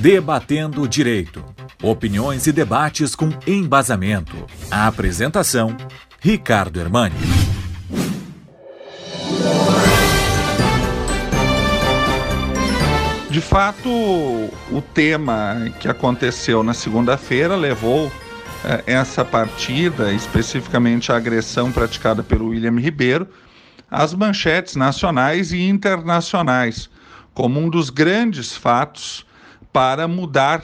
Debatendo o Direito. Opiniões e debates com embasamento. A apresentação: Ricardo Hermani. De fato, o tema que aconteceu na segunda-feira levou eh, essa partida, especificamente a agressão praticada pelo William Ribeiro, às manchetes nacionais e internacionais, como um dos grandes fatos para mudar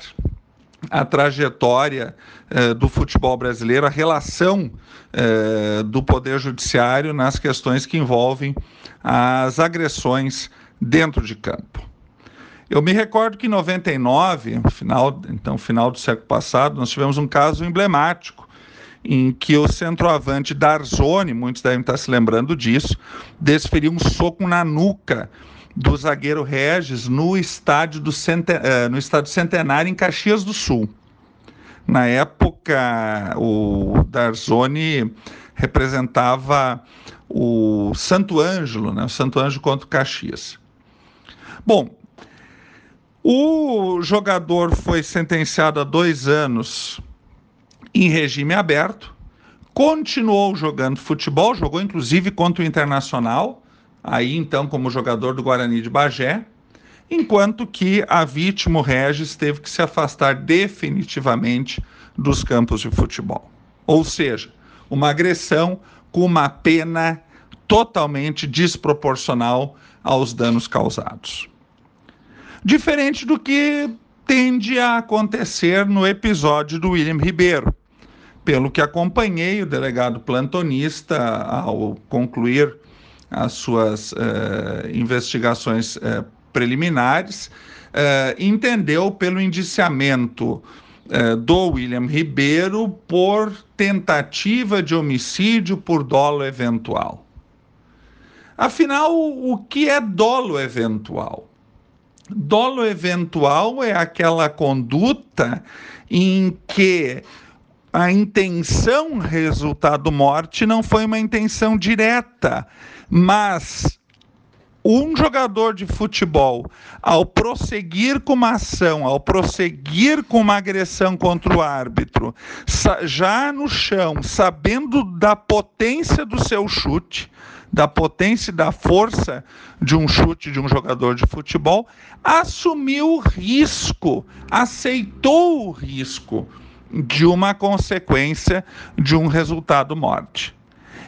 a trajetória eh, do futebol brasileiro, a relação eh, do Poder Judiciário nas questões que envolvem as agressões dentro de campo. Eu me recordo que em 99, final, então final do século passado, nós tivemos um caso emblemático em que o centroavante Darzoni, muitos devem estar se lembrando disso, desferiu um soco na nuca do zagueiro Regis no estádio do Centen uh, no estádio Centenário em Caxias do Sul. Na época, o Darzoni representava o Santo Ângelo, né? o Santo Ângelo contra o Caxias. Bom, o jogador foi sentenciado a dois anos em regime aberto, continuou jogando futebol, jogou inclusive contra o Internacional, aí então como jogador do Guarani de Bagé, enquanto que a vítima, Regis, teve que se afastar definitivamente dos campos de futebol. Ou seja, uma agressão com uma pena totalmente desproporcional aos danos causados. Diferente do que tende a acontecer no episódio do William Ribeiro. Pelo que acompanhei, o delegado plantonista, ao concluir as suas uh, investigações uh, preliminares, uh, entendeu pelo indiciamento do William Ribeiro por tentativa de homicídio por dolo eventual. Afinal, o que é dolo eventual? Dolo eventual é aquela conduta em que a intenção resultado morte não foi uma intenção direta, mas um jogador de futebol, ao prosseguir com uma ação, ao prosseguir com uma agressão contra o árbitro, já no chão, sabendo da potência do seu chute, da potência e da força de um chute de um jogador de futebol, assumiu o risco, aceitou o risco de uma consequência de um resultado morte.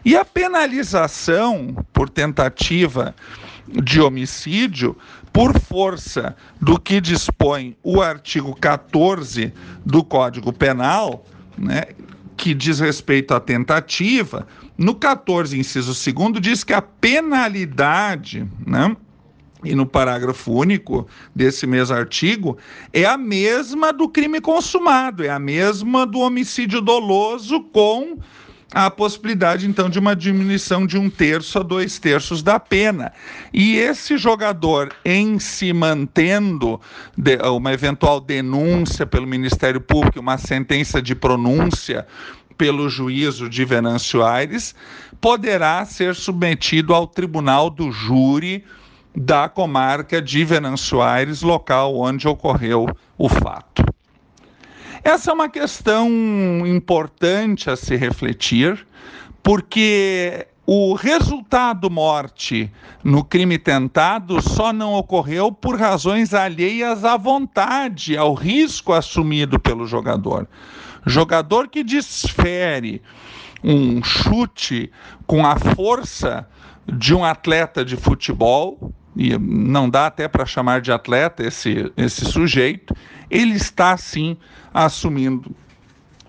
E a penalização por tentativa de homicídio, por força do que dispõe o artigo 14 do Código Penal, né, que diz respeito à tentativa, no 14, inciso 2, diz que a penalidade, né? E no parágrafo único desse mesmo artigo, é a mesma do crime consumado, é a mesma do homicídio doloso com a possibilidade, então, de uma diminuição de um terço a dois terços da pena. E esse jogador, em se mantendo de, uma eventual denúncia pelo Ministério Público, uma sentença de pronúncia pelo juízo de Venâncio Aires, poderá ser submetido ao tribunal do júri da comarca de Venâncio Aires, local onde ocorreu o fato. Essa é uma questão importante a se refletir, porque o resultado morte no crime tentado só não ocorreu por razões alheias à vontade, ao risco assumido pelo jogador. Jogador que desfere um chute com a força de um atleta de futebol, e não dá até para chamar de atleta esse, esse sujeito, ele está sim assumindo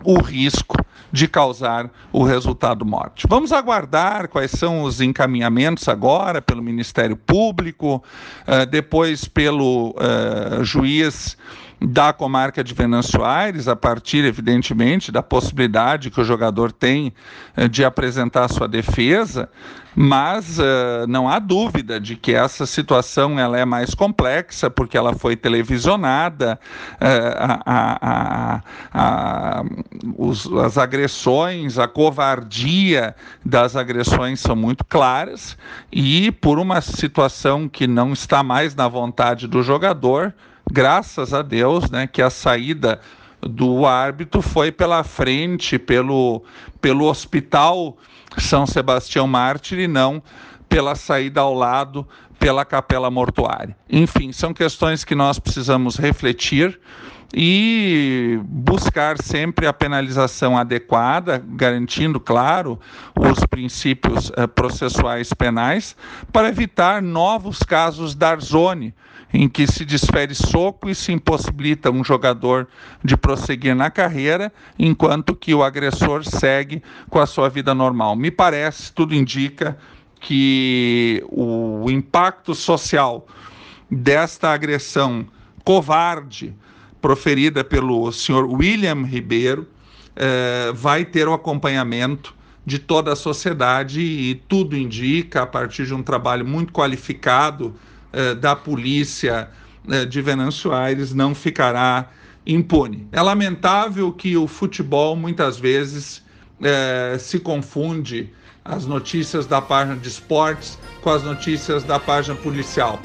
o risco de causar o resultado morte. Vamos aguardar quais são os encaminhamentos agora pelo Ministério Público, uh, depois pelo uh, juiz da comarca de Venâncio Aires, a partir, evidentemente, da possibilidade que o jogador tem eh, de apresentar sua defesa, mas uh, não há dúvida de que essa situação ela é mais complexa, porque ela foi televisionada, uh, a, a, a, os, as agressões, a covardia das agressões são muito claras, e por uma situação que não está mais na vontade do jogador, graças a Deus, né, que a saída do árbitro foi pela frente, pelo, pelo Hospital São Sebastião Mártir e não pela saída ao lado pela capela mortuária. Enfim, são questões que nós precisamos refletir e buscar sempre a penalização adequada, garantindo, claro, os princípios eh, processuais penais, para evitar novos casos da Arzoni, em que se desfere soco e se impossibilita um jogador de prosseguir na carreira, enquanto que o agressor segue com a sua vida normal. Me parece, tudo indica que o impacto social desta agressão covarde proferida pelo senhor William Ribeiro eh, vai ter o acompanhamento de toda a sociedade e tudo indica, a partir de um trabalho muito qualificado eh, da polícia eh, de Venâncio Aires, não ficará impune. É lamentável que o futebol muitas vezes se confunde as notícias da página de esportes com as notícias da página policial.